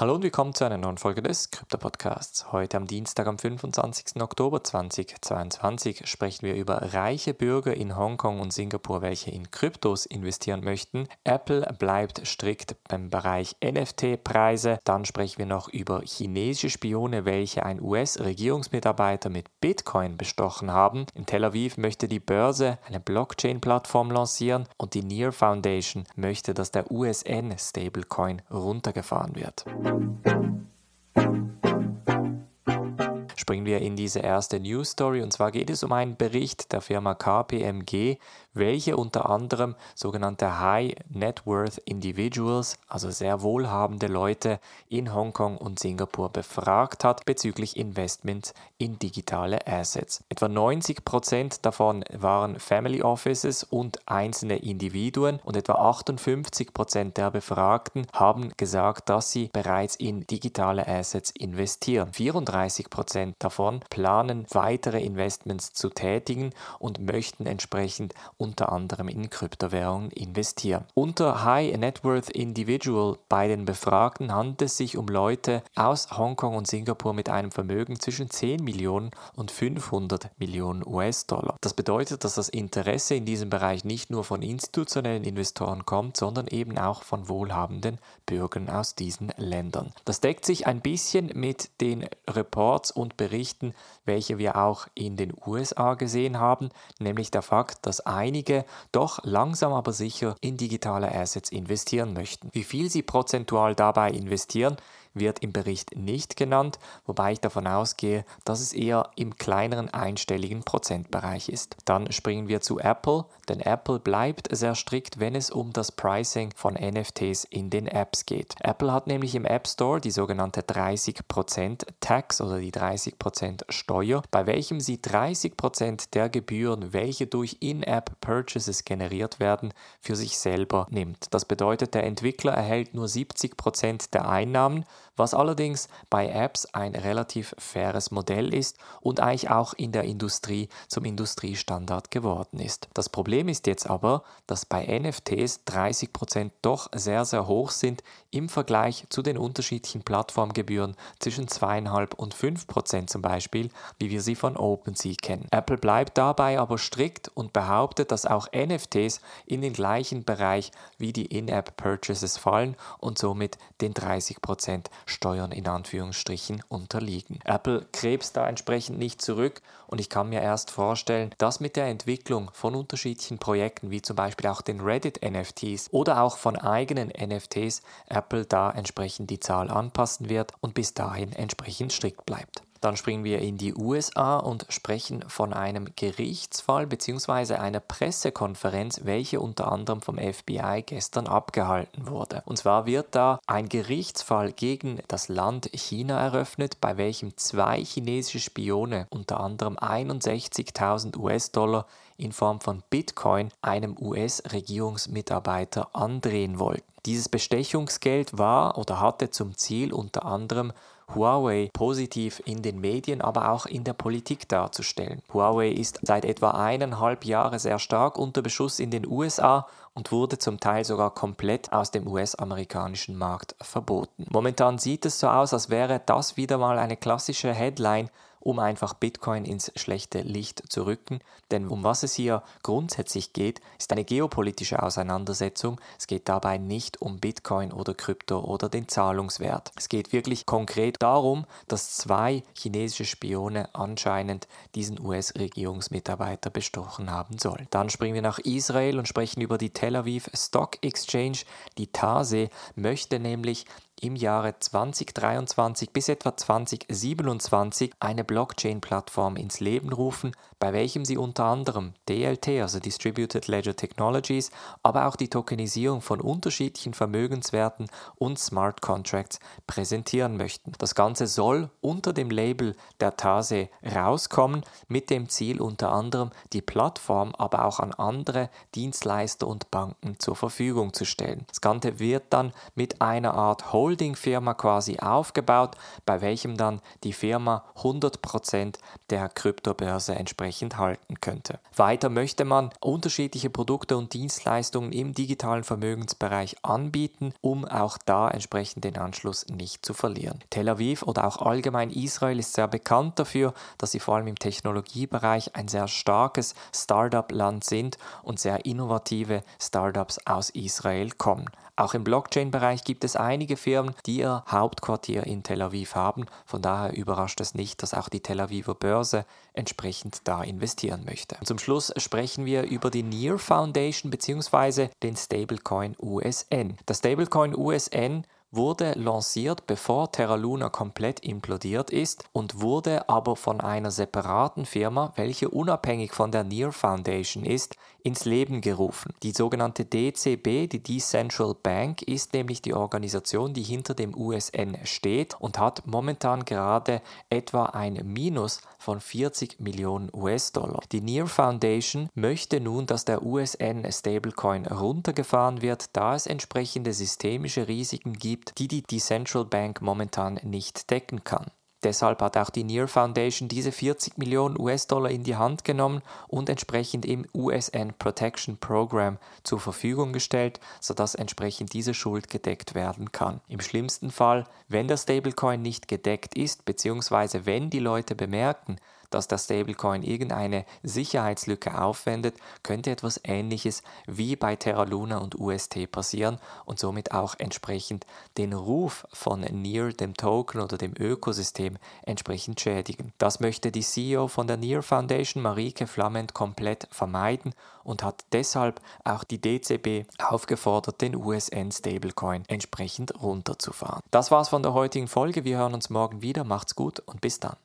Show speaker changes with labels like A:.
A: Hallo und willkommen zu einer neuen Folge des Krypto-Podcasts. Heute am Dienstag, am 25. Oktober 2022, sprechen wir über reiche Bürger in Hongkong und Singapur, welche in Kryptos investieren möchten. Apple bleibt strikt beim Bereich NFT-Preise. Dann sprechen wir noch über chinesische Spione, welche ein US-Regierungsmitarbeiter mit Bitcoin bestochen haben. In Tel Aviv möchte die Börse eine Blockchain-Plattform lancieren und die Near Foundation möchte, dass der USN-Stablecoin runtergefahren wird. Thank you. Springen wir in diese erste News Story und zwar geht es um einen Bericht der Firma KPMG, welche unter anderem sogenannte High Net Worth Individuals, also sehr wohlhabende Leute in Hongkong und Singapur befragt hat bezüglich Investments in digitale Assets. Etwa 90 Prozent davon waren Family Offices und einzelne Individuen und etwa 58 Prozent der Befragten haben gesagt, dass sie bereits in digitale Assets investieren. 34 Prozent davon planen weitere Investments zu tätigen und möchten entsprechend unter anderem in Kryptowährungen investieren. Unter High Net Worth Individual bei den Befragten handelt es sich um Leute aus Hongkong und Singapur mit einem Vermögen zwischen 10 Millionen und 500 Millionen US-Dollar. Das bedeutet, dass das Interesse in diesem Bereich nicht nur von institutionellen Investoren kommt, sondern eben auch von wohlhabenden Bürgern aus diesen Ländern. Das deckt sich ein bisschen mit den Reports und Berichten, welche wir auch in den USA gesehen haben, nämlich der Fakt, dass einige doch langsam aber sicher in digitale Assets investieren möchten. Wie viel sie prozentual dabei investieren, wird im Bericht nicht genannt, wobei ich davon ausgehe, dass es eher im kleineren einstelligen Prozentbereich ist. Dann springen wir zu Apple, denn Apple bleibt sehr strikt, wenn es um das Pricing von NFTs in den Apps geht. Apple hat nämlich im App Store die sogenannte 30% Tax oder die 30% Steuer, bei welchem sie 30% der Gebühren, welche durch In-App Purchases generiert werden, für sich selber nimmt. Das bedeutet, der Entwickler erhält nur 70% der Einnahmen was allerdings bei Apps ein relativ faires Modell ist und eigentlich auch in der Industrie zum Industriestandard geworden ist. Das Problem ist jetzt aber, dass bei NFTs 30% doch sehr, sehr hoch sind im Vergleich zu den unterschiedlichen Plattformgebühren zwischen 2,5 und 5% zum Beispiel, wie wir sie von OpenSea kennen. Apple bleibt dabei aber strikt und behauptet, dass auch NFTs in den gleichen Bereich wie die In-App-Purchases fallen und somit den 30% Steuern in Anführungsstrichen unterliegen. Apple krebst da entsprechend nicht zurück und ich kann mir erst vorstellen, dass mit der Entwicklung von unterschiedlichen Projekten wie zum Beispiel auch den Reddit NFTs oder auch von eigenen NFTs Apple da entsprechend die Zahl anpassen wird und bis dahin entsprechend strikt bleibt. Dann springen wir in die USA und sprechen von einem Gerichtsfall bzw. einer Pressekonferenz, welche unter anderem vom FBI gestern abgehalten wurde. Und zwar wird da ein Gerichtsfall gegen das Land China eröffnet, bei welchem zwei chinesische Spione unter anderem 61.000 US-Dollar in Form von Bitcoin einem US-Regierungsmitarbeiter andrehen wollten. Dieses Bestechungsgeld war oder hatte zum Ziel unter anderem Huawei positiv in den Medien, aber auch in der Politik darzustellen. Huawei ist seit etwa eineinhalb Jahren sehr stark unter Beschuss in den USA und wurde zum Teil sogar komplett aus dem US-amerikanischen Markt verboten. Momentan sieht es so aus, als wäre das wieder mal eine klassische Headline um einfach Bitcoin ins schlechte Licht zu rücken. Denn um was es hier grundsätzlich geht, ist eine geopolitische Auseinandersetzung. Es geht dabei nicht um Bitcoin oder Krypto oder den Zahlungswert. Es geht wirklich konkret darum, dass zwei chinesische Spione anscheinend diesen US-Regierungsmitarbeiter bestochen haben sollen. Dann springen wir nach Israel und sprechen über die Tel Aviv Stock Exchange. Die TASE möchte nämlich im Jahre 2023 bis etwa 2027 eine Blockchain-Plattform ins Leben rufen, bei welchem sie unter anderem DLT, also Distributed Ledger Technologies, aber auch die Tokenisierung von unterschiedlichen Vermögenswerten und Smart Contracts präsentieren möchten. Das Ganze soll unter dem Label der Tase rauskommen, mit dem Ziel unter anderem die Plattform aber auch an andere Dienstleister und Banken zur Verfügung zu stellen. Das Ganze wird dann mit einer Art Hold Holding-Firma quasi aufgebaut, bei welchem dann die Firma 100% der Kryptobörse entsprechend halten könnte. Weiter möchte man unterschiedliche Produkte und Dienstleistungen im digitalen Vermögensbereich anbieten, um auch da entsprechend den Anschluss nicht zu verlieren. Tel Aviv oder auch allgemein Israel ist sehr bekannt dafür, dass sie vor allem im Technologiebereich ein sehr starkes Startup-Land sind und sehr innovative Startups aus Israel kommen. Auch im Blockchain-Bereich gibt es einige Firmen, die ihr Hauptquartier in Tel Aviv haben. Von daher überrascht es nicht, dass auch die Tel Aviver Börse entsprechend da investieren möchte. Und zum Schluss sprechen wir über die Near Foundation bzw. den Stablecoin USN. Das Stablecoin USN wurde lanciert, bevor Terra Luna komplett implodiert ist und wurde aber von einer separaten Firma, welche unabhängig von der Near Foundation ist, ins Leben gerufen. Die sogenannte DCB, die Decentral Bank, ist nämlich die Organisation, die hinter dem USN steht und hat momentan gerade etwa ein Minus von 40 Millionen US-Dollar. Die Near Foundation möchte nun, dass der USN Stablecoin runtergefahren wird, da es entsprechende systemische Risiken gibt, die die Decentral Bank momentan nicht decken kann. Deshalb hat auch die Near Foundation diese 40 Millionen US-Dollar in die Hand genommen und entsprechend im USN Protection Program zur Verfügung gestellt, sodass entsprechend diese Schuld gedeckt werden kann. Im schlimmsten Fall, wenn der Stablecoin nicht gedeckt ist, beziehungsweise wenn die Leute bemerken, dass der Stablecoin irgendeine Sicherheitslücke aufwendet, könnte etwas Ähnliches wie bei Terra Luna und UST passieren und somit auch entsprechend den Ruf von Near, dem Token oder dem Ökosystem, entsprechend schädigen. Das möchte die CEO von der Near Foundation, Marike Flamment, komplett vermeiden und hat deshalb auch die DCB aufgefordert, den USN Stablecoin entsprechend runterzufahren. Das war's von der heutigen Folge. Wir hören uns morgen wieder. Macht's gut und bis dann.